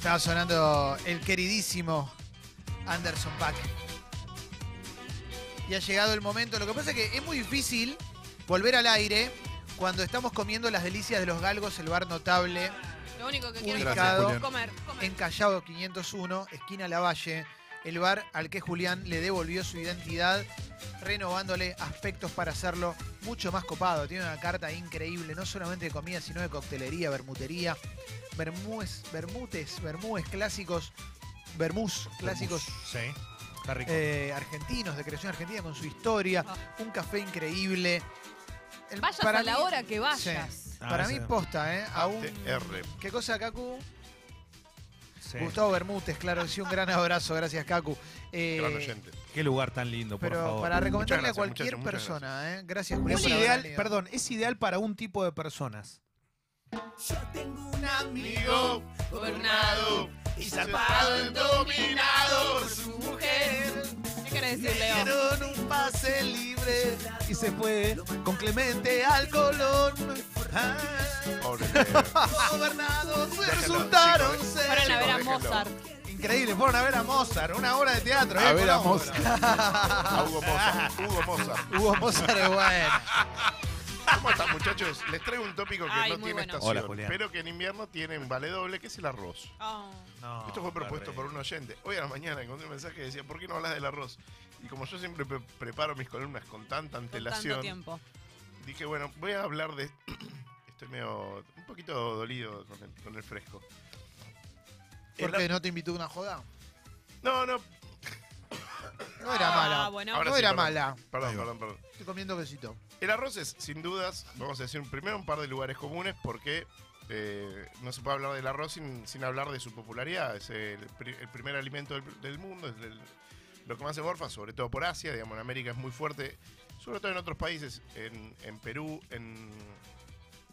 Estaba sonando el queridísimo Anderson Pack. Y ha llegado el momento. Lo que pasa es que es muy difícil volver al aire cuando estamos comiendo las delicias de los galgos, el bar notable Lo único que quiero es comer, comer. en Callao 501, esquina Lavalle. El bar al que Julián le devolvió su identidad, renovándole aspectos para hacerlo mucho más copado. Tiene una carta increíble, no solamente de comida, sino de coctelería, bermutería, bermúes, bermutes, bermúes clásicos, bermús clásicos Sí, está rico. eh, argentinos, de creación argentina, con su historia, Ah. un café increíble. El- Vayas para a la mí- hora que vayas. Sí. Ah, para sí. mí posta, ¿eh? Aún... ATR. ¿Qué cosa, Cacu? Sí. Gustavo Bermúdez, claro, sí, un gran abrazo, gracias, Cacu. Eh, Gran oyente. Qué lugar tan lindo, por pero favor. para recomendarle a cualquier muchachos, muchas persona, ¿eh? Gracias, Julián. Es por haber ideal, venido. perdón, es ideal para un tipo de personas. Un amigo Gobernado y zapado en dominado por su mujer. ¿Qué querés decir, Leo? Dieron un pase libre y se fue con Clemente al Colón. Ah, Pobre Leo. gobernados resultaron chicos, ser. Fueron a ver a déjenlo. Mozart. Increíble, fueron a ver a Mozart, una obra de teatro. A ¿eh? ver a Con Mozart. A Hugo Mozart. Hugo Mozart. Hugo Mozart es bueno. ¿Cómo están, muchachos? Les traigo un tópico que Ay, no muy tiene bueno. estación, Hola, Julián. pero que en invierno tiene un vale doble, que es el arroz. Oh. No, Esto fue propuesto por un oyente. Hoy a la mañana encontré un mensaje que decía, ¿por qué no hablas del arroz? Y como yo siempre pre- preparo mis columnas con tanta Con tanto antelación, tiempo. dije, bueno, voy a hablar de... Estoy medio... un poquito dolido con el, con el fresco. ¿Por El- qué no te invitó a una joda? No, no, No era Ah, mala. bueno. Ahora no sí, era perdón. mala. perdón, perdón, perdón. Estoy comiendo quesito. El arroz es, sin dudas, vamos a decir primero un par de lugares comunes porque eh, no se puede hablar del arroz sin, sin hablar de su popularidad. Es el, pri- el primer alimento del, mundo, es lo que más se morfa, sobre todo por Asia, digamos, en América es muy fuerte, sobre todo en otros países, en, en Perú, en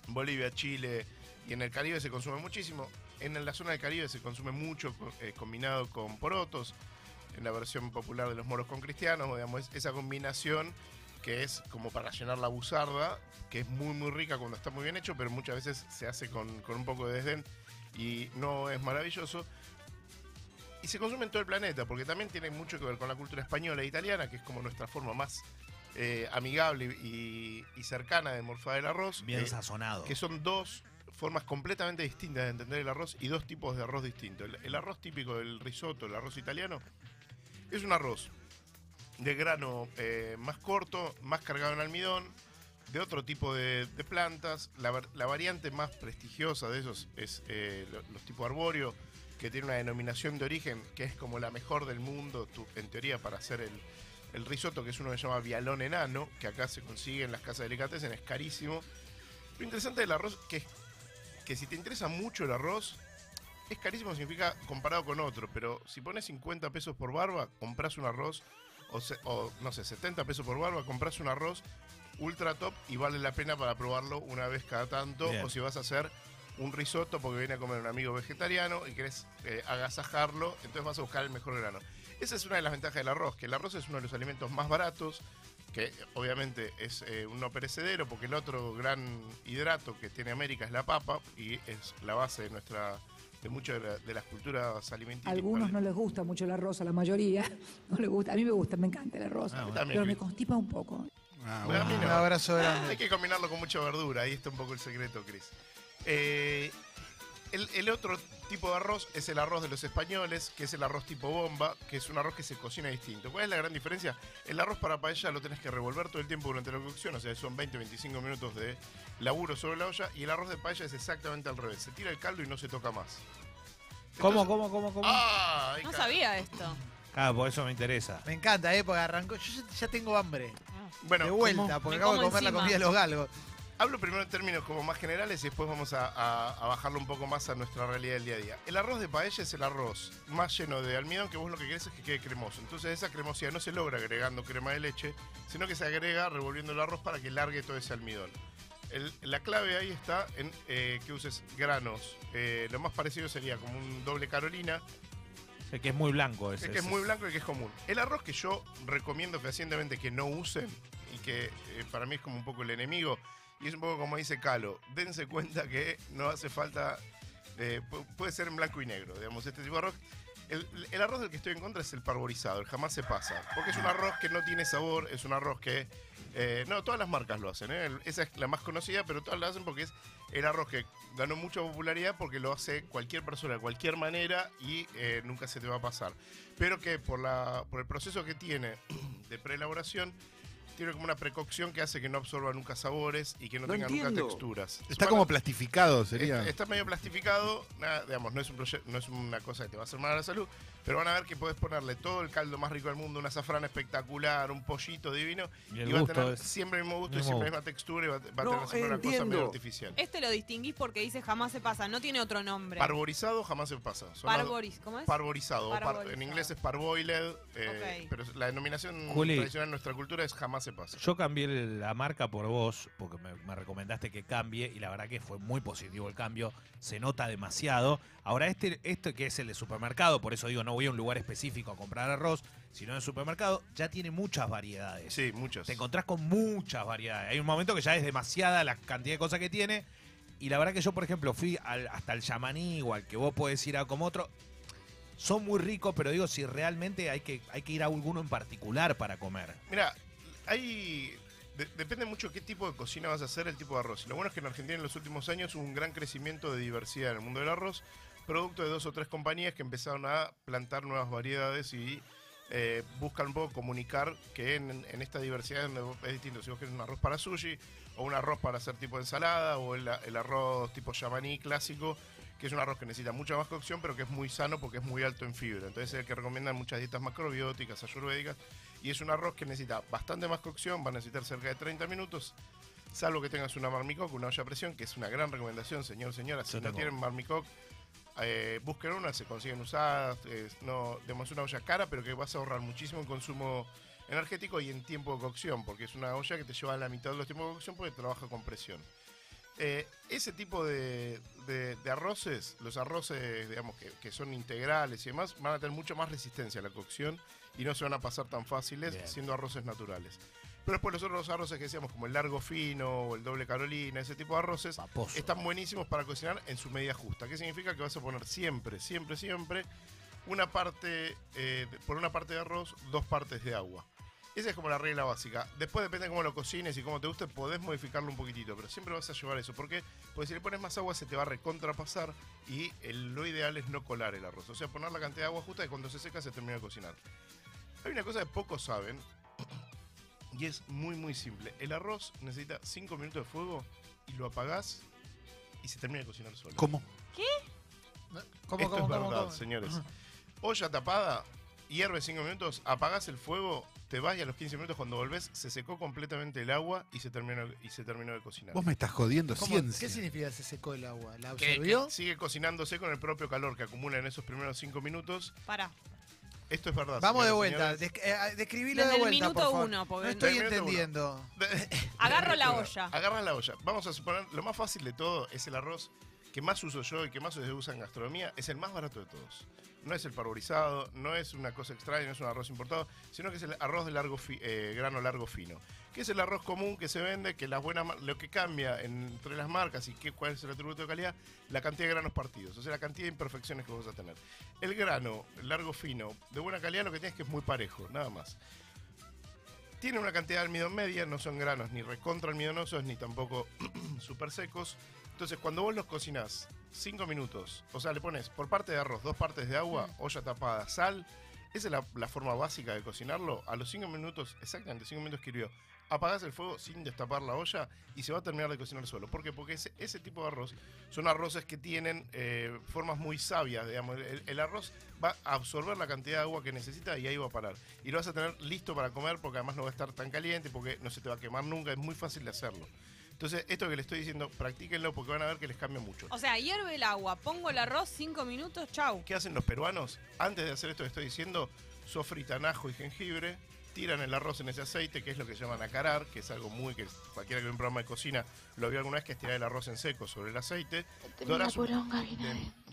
Bolivia, Chile y en el Caribe se consume muchísimo. En la zona del Caribe se consume mucho eh, combinado con porotos, en la versión popular de los moros con cristianos, digamos, es- esa combinación que es como para llenar la buzarda, que es muy muy rica cuando está muy bien hecho, pero muchas veces se hace con, con un poco de desdén y no es maravilloso. Y se consume en todo el planeta, porque también tiene mucho que ver con la cultura española e italiana, que es como nuestra forma más eh, amigable y, y cercana de morfar el arroz. Bien eh, sazonado. que son dos formas completamente distintas de entender el arroz y dos tipos de arroz distintos. El, el arroz típico del risotto, el arroz italiano, es un arroz de grano eh, más corto, más cargado en almidón, de otro tipo de, plantas. La, var- la variante más prestigiosa de esos es eh, lo- los tipos arbóreo, que tiene una denominación de origen que es como la mejor del mundo, en teoría, para hacer el, el risotto, que es uno que se llama vialón enano, que acá se consigue en las casas de delicatessen, es carísimo. Lo interesante del arroz que que si te interesa mucho el arroz, es carísimo significa comparado con otro, pero si pones 50 pesos por barba, compras un arroz, o, se- o, no sé, 70 pesos por barba, compras un arroz ultra top y vale la pena para probarlo una vez cada tanto, Bien. o si vas a hacer un risotto porque viene a comer un amigo vegetariano y querés eh, agasajarlo, entonces vas a buscar el mejor grano. Esa es una de las ventajas del arroz, que el arroz es uno de los alimentos más baratos, que obviamente es eh, un no perecedero, porque el otro gran hidrato que tiene América es la papa y es la base de nuestra de muchas de, la- de las culturas A alimenticias. algunos no les gusta mucho el arroz, a la mayoría no les gusta. A mí me gusta, me encanta el arroz, Ah, bueno. Pero me constipa un poco. Bueno, a mí Un abrazo Hay grande. que combinarlo con mucha verdura, ahí está un poco el secreto, Cris. Eh, el, el otro tipo de arroz es el arroz de los españoles, que es el arroz tipo bomba, que es un arroz que se cocina distinto. ¿Cuál es la gran diferencia? El arroz para paella lo tenés que revolver todo el tiempo durante la cocción, o sea, son 20-25 minutos de laburo sobre la olla, y el arroz de paella es exactamente al revés. Se tira el caldo y no se toca más. ¿Cómo, Entonces- cómo, cómo, cómo? ¡Ah! No sabía esto. Ah, por eso me interesa. Me encanta, ¿eh? Porque arrancó. Yo ya- tengo hambre. Bueno, de vuelta, ¿cómo? porque Me acabo de comer la comida de los galgos. Hablo primero en términos como más generales y después vamos a, a- a bajarlo un poco más a nuestra realidad del día a día. El arroz de paella es el arroz más lleno de almidón que vos lo que querés es que quede cremoso. Entonces esa cremosidad no se logra agregando crema de leche, sino que se agrega revolviendo el arroz para que largue todo ese almidón. El- la clave ahí está en eh, que uses granos. Eh, lo más parecido sería como un doble carolina, Sé que es muy blanco ese. que es muy blanco y que es común. El arroz que yo recomiendo fehacientemente que no usen y que eh, para mí es como un poco el enemigo y es un poco como dice Calo, dense cuenta que no hace falta Eh, pu- puede ser en blanco y negro, digamos, este tipo de arroz. El, el arroz del que estoy en contra es el parborizado, el jamás se pasa. Porque es un arroz que no tiene sabor, es un arroz que. eh, no, todas las marcas lo hacen, ¿eh? Esa es la más conocida, pero todas lo hacen porque es el arroz que ganó mucha popularidad porque lo hace cualquier persona de cualquier manera y eh, nunca se te va a pasar. Pero que por, la, por el proceso que tiene de preelaboración, tiene como una precocción que hace que no absorba nunca sabores y que no, No tenga nunca texturas. Está como plastificado, sería. Está, está medio plastificado, nada, digamos, no es, un no es una cosa que te va a hacer mal a la salud, pero van a ver que puedes ponerle todo el caldo más rico del mundo, una azafrán espectacular, un pollito divino, Y va a tener es- siempre el mismo gusto y siempre la misma textura y va, a- va No a tener siempre una cosa medio artificial. Este lo distinguís porque dice jamás se pasa, no tiene otro nombre. Parborizado jamás se pasa. Son ¿cómo es? Parborizado. o par- en inglés es parboiled, eh, Ok. pero la denominación Juli. tradicional en nuestra cultura es jamás se pasa. Yo cambié la marca por vos, porque me, me recomendaste que cambie, y la verdad que fue muy positivo el cambio, se nota demasiado. Ahora, este, este que es el de supermercado, por eso digo, no voy a un lugar específico a comprar arroz, sino en el supermercado, ya tiene muchas variedades. Sí, muchas. Te encontrás con muchas variedades. Hay un momento que ya es demasiada la cantidad de cosas que tiene. Y la verdad que yo, por ejemplo, fui al- hasta el yamaní o al que vos podés ir a como otro. Son muy ricos, pero digo, si realmente hay que, hay que ir a alguno en particular para comer. Mira, hay. de- depende mucho qué tipo de cocina vas a hacer, el tipo de arroz. Lo bueno es que en Argentina en los últimos años hubo un gran crecimiento de diversidad en el mundo del arroz, producto de dos o tres compañías que empezaron a plantar nuevas variedades y eh, buscan un poco comunicar que en, en esta diversidad es distinto. Si vos querés un arroz para sushi, o un arroz para hacer tipo ensalada, o el, el arroz tipo yamaní clásico, que es un arroz que necesita mucha más cocción, pero que es muy sano porque es muy alto en fibra. Entonces es el que recomiendan muchas dietas macrobióticas, ayurvédicas, y es un arroz que necesita bastante más cocción, va a necesitar cerca de 30 minutos, salvo que tengas una marmicoc, una olla a presión, que es una gran recomendación, señor, señora. Si no tienen marmicoc, eh, busquen una, se consiguen usadas, no, digamos, una olla cara, pero que vas a ahorrar muchísimo en consumo energético y en tiempo de cocción, porque es una olla que te lleva la mitad de los tiempos de cocción porque trabaja con presión. Eh, ese tipo de, de- de arroces, los arroces, digamos, que, que son integrales y demás, van a tener mucho más resistencia a la cocción y no se van a pasar tan fáciles Bien. siendo arroces naturales. Pero después los otros arroces que decíamos, como el largo fino o el doble carolina, ese tipo de arroces, Paposo. están buenísimos para cocinar en su medida justa. ¿Qué significa? Que vas a poner siempre, siempre, siempre una parte, eh, por una parte de arroz, dos partes de agua. Esa es como la regla básica. Después depende de cómo lo cocines y cómo te guste, podés modificarlo un poquitito, pero siempre vas a llevar eso. ¿Por qué? Porque si le pones más agua se te va a recontrapasar y el- lo ideal es no colar el arroz. O sea, poner la cantidad de agua justa y cuando se seca se termina de cocinar. Hay una cosa que pocos saben y es muy muy simple. El arroz necesita 5 minutos de fuego y lo apagás y se termina de cocinar solo. ¿Cómo? ¿Cómo, Esto cómo, es cómo, verdad, cómo? señores. Olla tapada, hierve 5 minutos, apagás el fuego, te vas y a los 15 minutos cuando volvés se secó completamente el agua y se terminó, y se terminó de cocinar. Vos me estás jodiendo ¿Cómo? ciencia. ¿Qué significa se secó el agua? ¿La Que- absorbió? que sigue cocinándose con el propio calor que acumula en esos primeros 5 minutos. Pará. Esto es verdad. Vamos de vuelta. señores. Desc- eh, describilo Desde de el vuelta, minuto por favor. uno, porque no estoy Desde el minuto entendiendo. Agarro la olla. Agarras la olla. Vamos a suponer, lo más fácil de todo es el arroz que más uso yo y que más se usa en gastronomía. Es el más barato de todos. No es el parborizado, no es una cosa extraña, no es un arroz importado, sino que es el arroz de largo fi- eh, grano largo fino. Que es el arroz común que se vende, que las buenas lo que cambia entre las marcas y qué, cuál es el atributo de calidad, la cantidad de granos partidos, o sea, la cantidad de imperfecciones que vos vas a tener. El grano largo fino de buena calidad lo que tienes es que es muy parejo, nada más. Tiene una cantidad de almidón media, no son granos ni recontra almidonosos ni tampoco súper secos. Entonces, cuando vos los cocinás 5 minutos, o sea, le pones por parte de arroz, dos partes de agua, olla tapada, sal, esa es la, la forma básica de cocinarlo. A los 5 minutos, exactamente 5 minutos que hirvió, apagás el fuego sin destapar la olla y se va a terminar de cocinar solo. ¿Por qué? Porque ese, ese tipo de arroz son arroces que tienen eh, formas muy sabias, digamos. El, el arroz va a absorber la cantidad de agua que necesita y ahí va a parar. Y lo vas a tener listo para comer porque además no va a estar tan caliente, porque no se te va a quemar nunca, es muy fácil de hacerlo. Entonces, esto que les estoy diciendo, practíquenlo porque van a ver que les cambia mucho. O sea, hierve el agua, pongo el arroz, cinco minutos, chau. ¿Qué hacen los peruanos? Antes de hacer esto que estoy diciendo, sofritan ajo y jengibre, tiran el arroz en ese aceite, que es lo que llaman acarar, que es algo muy que cualquiera que ve un programa de cocina lo vio alguna vez, que es tirar el arroz en seco sobre el aceite. Dorás un,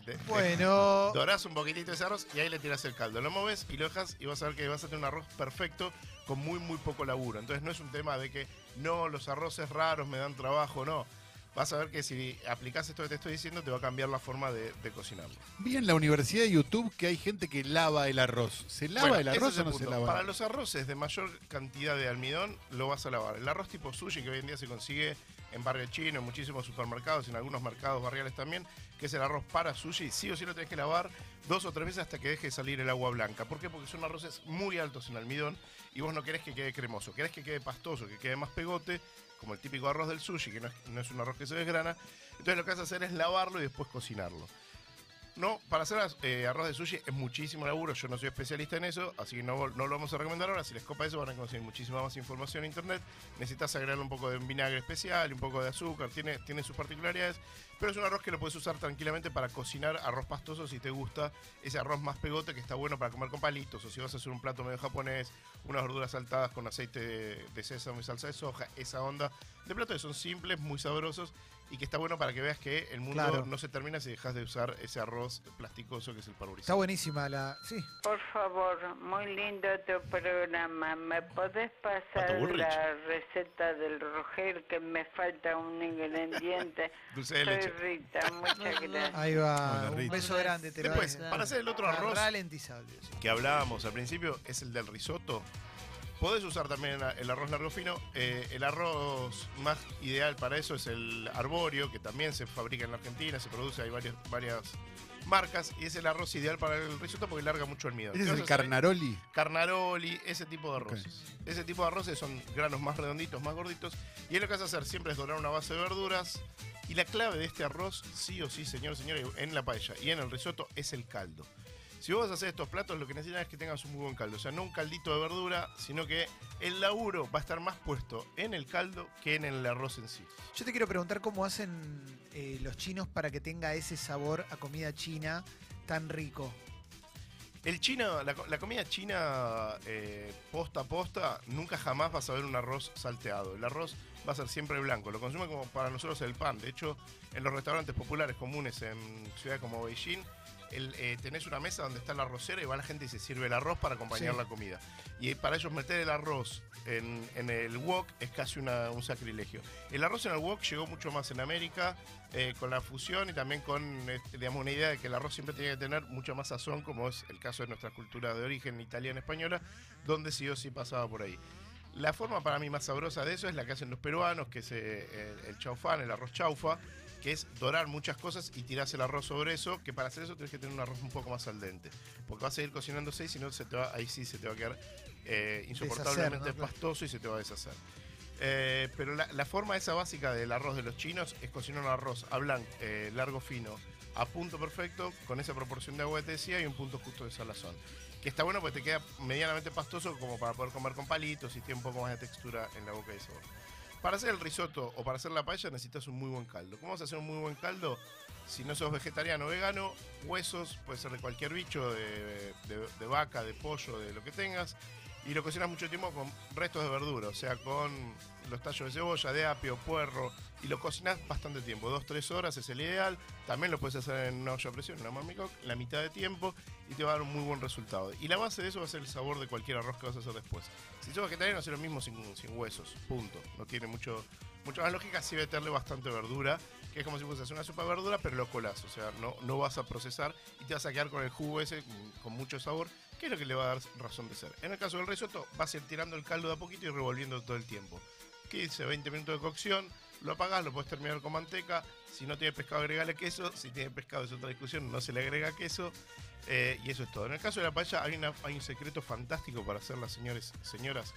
de- de- Bueno, dorás un poquitito ese arroz y ahí le tiras el caldo. Lo moves y lo dejas y vas a ver que vas a tener un arroz perfecto con muy, muy poco laburo. Entonces no es un tema de que no, los arroces raros me dan trabajo, no. Vas a ver que si aplicas esto que te estoy diciendo, te va a cambiar la forma de, de cocinarlo. Vi en la universidad de YouTube que hay gente que lava el arroz. ¿Se lava Bueno, el arroz o no se lava? Para los arroces de mayor cantidad de almidón, lo vas a lavar. El arroz tipo sushi, que hoy en día se consigue en barrio chino, en muchísimos supermercados, en algunos mercados barriales también, que es el arroz para sushi, sí o sí lo tenés que lavar dos o tres veces hasta que deje de salir el agua blanca. ¿Por qué? Porque son arroces muy altos en almidón y vos no querés que quede cremoso, querés que quede pastoso, que quede más pegote, como el típico arroz del sushi, que no es, no es un arroz que se desgrana. Entonces lo que vas a hacer es lavarlo y después cocinarlo. No, para hacer eh, arroz de sushi es muchísimo laburo, yo no soy especialista en eso, así que no, lo vamos a recomendar ahora. Si les copa eso van a conseguir muchísima más información en internet. Necesitas agregarle un poco de vinagre especial, un poco de azúcar, tiene, tiene sus particularidades, pero es un arroz que lo puedes usar tranquilamente para cocinar arroz pastoso si te gusta ese arroz más pegote que está bueno para comer con palitos, o si vas a hacer un plato medio japonés, unas verduras saltadas con aceite de, de sésamo y salsa de soja, esa onda de platos que son simples, muy sabrosos y que está bueno para que veas que el mundo Claro. no se termina si dejas de usar ese arroz plasticoso que es el parboilizado. Está buenísima la. Sí. Por favor, muy lindo tu programa. ¿Me podés pasar la receta del Roger que me falta un ingrediente? Dulce de Soy leche. Rita, muchas gracias. Ahí va. Hola, un beso grande. Te Después, para hacer el otro arroz Ralentizable. sí. que hablábamos al principio, es el del risotto. Podés usar también el arroz largo fino. Eh, el arroz más ideal para eso es el arbóreo, que también se fabrica en la Argentina, se produce, hay varias, varias marcas, y es el arroz ideal para el risotto porque larga mucho el almidón. ¿Ese ¿Qué es el carnaroli? carnaroli, ese tipo de arroces. Ese tipo de arroces son granos más redonditos, más gorditos. Y es lo que vas a hacer siempre es dorar una base de verduras. Y la clave de este arroz, sí o sí, señor, señor, en la paella y en el risotto es el caldo. Si vos vas a hacer estos platos, lo que necesitas es que tengas un muy buen caldo. O sea, no un caldito de verdura, sino que el laburo va a estar más puesto en el caldo que en el arroz en sí. Yo te quiero preguntar cómo hacen eh, los chinos para que tenga ese sabor a comida china tan rico. El chino, la, co- la comida china eh, posta a posta, nunca jamás vas a ver un arroz salteado. El arroz va a ser siempre blanco. Lo consume como para nosotros el pan. De hecho, en los restaurantes populares comunes en ciudades como Beijing, el, eh, tenés una mesa donde está la arrocera y va la gente y se sirve el arroz para acompañar Sí. la comida. Y para ellos meter el arroz en, en el wok es casi una- un sacrilegio. El arroz en el wok llegó mucho más en América eh, con la fusión y también con eh, digamos, una idea de que el arroz siempre tiene que tener mucho más sazón, como es el caso de nuestra cultura de origen italiana española, donde sí o sí pasaba por ahí. La forma para mí más sabrosa de eso es la que hacen los peruanos, que es eh, el, el chaufán, el arroz chaufa, que es dorar muchas cosas y tirás el arroz sobre eso, que para hacer eso tienes que tener un arroz un poco más al dente, porque vas a seguir cocinándose y si no, se te va, ahí sí se te va a quedar eh, insoportablemente Deshacer, ¿no? Pastoso y se te va a deshacer. Eh, pero la, la forma esa básica del arroz de los chinos es cocinar un arroz a blanc, eh, largo fino, a punto perfecto, con esa proporción de agua que te decía y un punto justo de salazón. Que está bueno porque te queda medianamente pastoso como para poder comer con palitos y tiene un poco más de textura en la boca y sabor. Para hacer el risotto o para hacer la paella necesitas un muy buen caldo. ¿Cómo vas a hacer un muy buen caldo? Si no sos vegetariano o vegano, huesos, puede ser de cualquier bicho, de, vaca, de pollo, de lo que tengas. Y lo cocinas mucho tiempo con restos de verdura, o sea, con los tallos de cebolla, de apio, puerro. Y lo cocinas bastante tiempo, dos, tres horas es el ideal. También lo puedes hacer en una olla a presión, una Marmicok, la mitad de tiempo y te va a dar un muy buen resultado. Y la base de eso va a ser el sabor de cualquier arroz que vas a hacer después. Si sos vegetariano, hacer lo mismo sin, huesos, punto. No tiene mucho, mucho más lógica, sí meterle bastante verdura, que es como si fuese una sopa de verdura, pero lo colás. O sea, no, no vas a procesar y te vas a quedar con el jugo ese, mm, con mucho sabor, que es lo que le va a dar razón de ser. En el caso del risotto, vas a ir tirando el caldo de a poquito y revolviendo todo el tiempo. 15, 20 minutos de cocción, lo apagás, lo puedes terminar con manteca. Si no tiene pescado, agregale queso. Si tiene pescado, es otra discusión, no se le agrega queso. Eh, y eso es todo. En el caso de la paella, hay un secreto fantástico para hacerla, señores, señoras.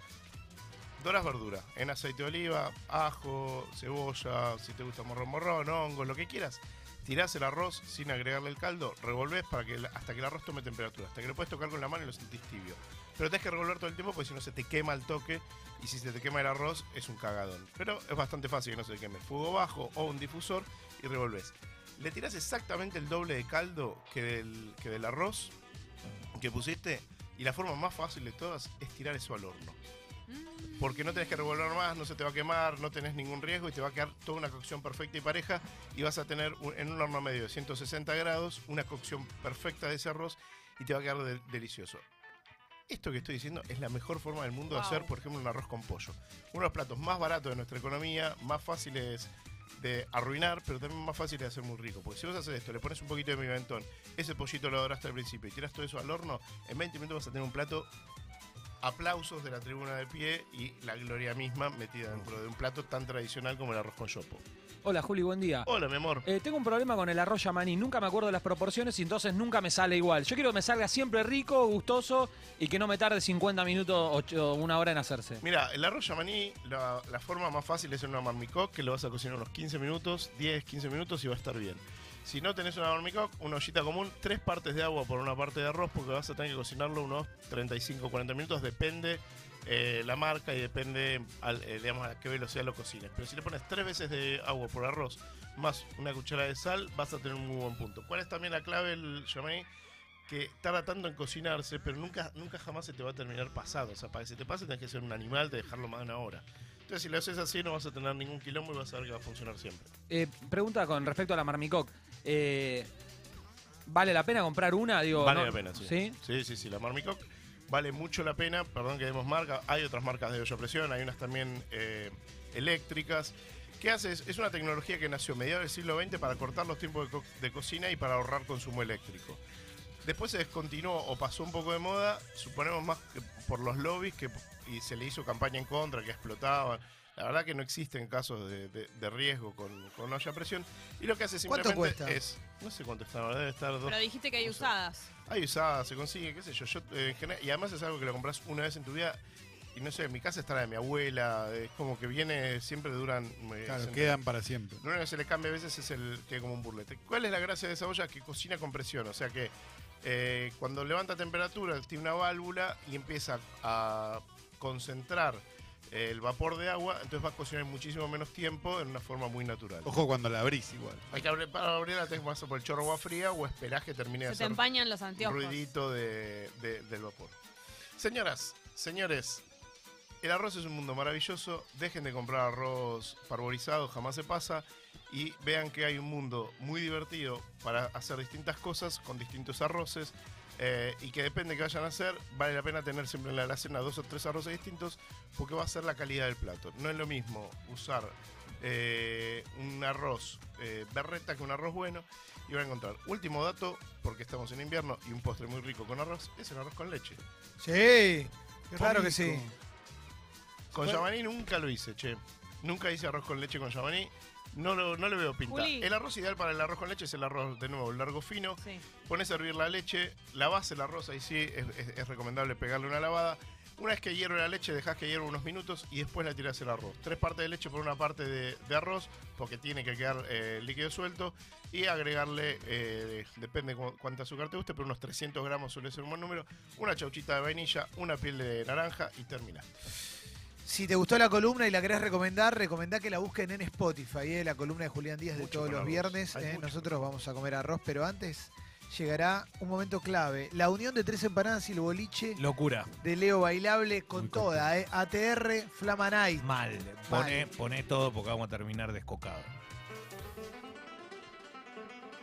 Doras verdura, en aceite de oliva, ajo, cebolla, si te gusta morrón, morrón, hongos, lo que quieras. Tirás el arroz sin agregarle el caldo, revolvés para que hasta que el arroz tome temperatura, hasta que lo puedes tocar con la mano y lo sentís tibio. Pero tenés que revolver todo el tiempo porque si no se te quema el toque y si se te quema el arroz es un cagadón. Pero es bastante fácil que no se te queme. Fuego bajo o un difusor y revolvés. Le tirás exactamente el doble de caldo que del, que del arroz que pusiste y la forma más fácil de todas es tirar eso al horno. Mm. Porque no tenés que revolver más, no se te va a quemar, no tenés ningún riesgo y te va a quedar toda una cocción perfecta y pareja y vas a tener un- en un horno medio de 160 grados una cocción perfecta de ese arroz y te va a quedar de- delicioso. Esto que estoy diciendo es la mejor forma del mundo de hacer, por ejemplo, un arroz con pollo. Uno de los platos más baratos de nuestra economía, más fáciles de arruinar, pero también más fácil de hacer muy rico. Porque si vos haces esto, le pones un poquito de pimentón, ese pollito lo doraste al principio y tiras todo eso al horno, en 20 minutos vas a tener un plato aplausos de la tribuna de pie y la gloria misma metida dentro de un plato tan tradicional como el arroz con chopo. Hola Juli, buen día. Hola, mi amor. Eh, tengo un problema con el arroz yamaní, nunca me acuerdo de las proporciones y entonces nunca me sale igual. Yo quiero que me salga siempre rico, gustoso y que no me tarde 50 minutos o una hora en hacerse. Mira, el arroz yamaní, la, la forma más fácil es en una marmicoc que lo vas a cocinar unos 15 minutos, 10, 15 minutos y va a estar bien. Si no tenés una marmicoc, una ollita común, tres partes de agua por una parte de arroz porque vas a tener que cocinarlo unos 35 40 minutos, depende eh, la marca y depende eh, digamos, a qué velocidad lo cocines. Pero si le pones tres veces de agua por arroz más una cuchara de sal, vas a tener un muy buen punto. ¿Cuál es también la clave del yamaní? que tarda tanto en cocinarse, pero nunca, nunca jamás se te va a terminar pasado. O sea, para que se te pase tenés que ser un animal de dejarlo más de una hora. Entonces, si lo haces así, no vas a tener ningún quilombo y vas a ver que va a funcionar siempre. Eh, pregunta con respecto a la marmicoc. Eh, ¿Vale la pena comprar una? Digo, vale ¿no? la pena, sí. ¿Sí? Sí, sí, sí. La Marmicoc vale mucho la pena. Perdón que demos marca. Hay otras marcas de olla presión, hay unas también eh, eléctricas. ¿Qué hace? Es es una tecnología que nació a mediados del siglo XX para cortar los tiempos de, co- de cocina y para ahorrar consumo eléctrico. Después se descontinuó o pasó un poco de moda, suponemos más que por los lobbies que, y se le hizo campaña en contra, que explotaban. La verdad que no existen casos de, de- de riesgo con, con olla a presión. Y lo que hace ¿Cuánto simplemente cuesta? es. No sé cuánto está, debe estar dos. Pero dijiste que hay usadas. Hay usadas, se consigue, qué sé yo. yo eh, en general- y además es algo que lo compras una vez en tu vida. Y no sé, en mi casa está la de mi abuela. Es como que viene, siempre duran. eh, Claro, quedan para siempre. Lo único que se le cambia a veces es el que como un burlete. ¿Cuál es la gracia de esa olla? Que cocina con presión. O sea que eh, cuando levanta temperatura tiene una válvula y empieza a concentrar eh, el vapor de agua, entonces va a cocinar muchísimo menos tiempo en una forma muy natural. Ojo cuando la abrís igual. Hay que abrir, para abrirla tenés que pasar por el chorro de agua fría o esperás que termine de Se te hacer empañan los anteojos. ruidito de, de- del vapor. Señoras, señores, el arroz es un mundo maravilloso. Dejen de comprar arroz parborizado, jamás se pasa. Y vean que hay un mundo muy divertido para hacer distintas cosas con distintos arroces. eh, y que depende de qué vayan a hacer, vale la pena tener siempre en la alacena dos o tres arroces distintos porque va a ser la calidad del plato. No es lo mismo usar eh, un arroz eh, berreta que un arroz bueno y van a encontrar. Último dato, porque estamos en invierno y un postre muy rico con arroz, es el arroz con leche. Sí, claro que sí. Con Bueno. yamaní nunca lo hice, che. Nunca hice arroz con leche con yamaní. No, lo, no le veo pinta. Juli. El arroz ideal para el arroz con leche es el arroz, de nuevo, largo fino. Sí. Pones a hervir la leche, lavás el arroz, ahí sí es, es- es recomendable pegarle una lavada. Una vez que hierve la leche, dejás que hierva unos minutos y después la tirás el arroz. Tres partes de leche por una parte de, de arroz, porque tiene que quedar eh, líquido suelto. Y agregarle, eh, depende cu- cuánta azúcar te guste, pero unos 300 gramos suele ser un buen número. Una chauchita de vainilla, una piel de naranja y termina. Si te gustó la columna y la querés recomendar, recomendá que la busquen en Spotify, eh, la columna de Julián Díaz de todos los viernes. Eh, nosotros vamos a comer arroz, pero antes llegará un momento clave. La unión de tres empanadas y el boliche Locura. de Leo Bailable con Muy toda, eh, ATR Flama Night. Mal. Pone, pone todo porque vamos a terminar descocados.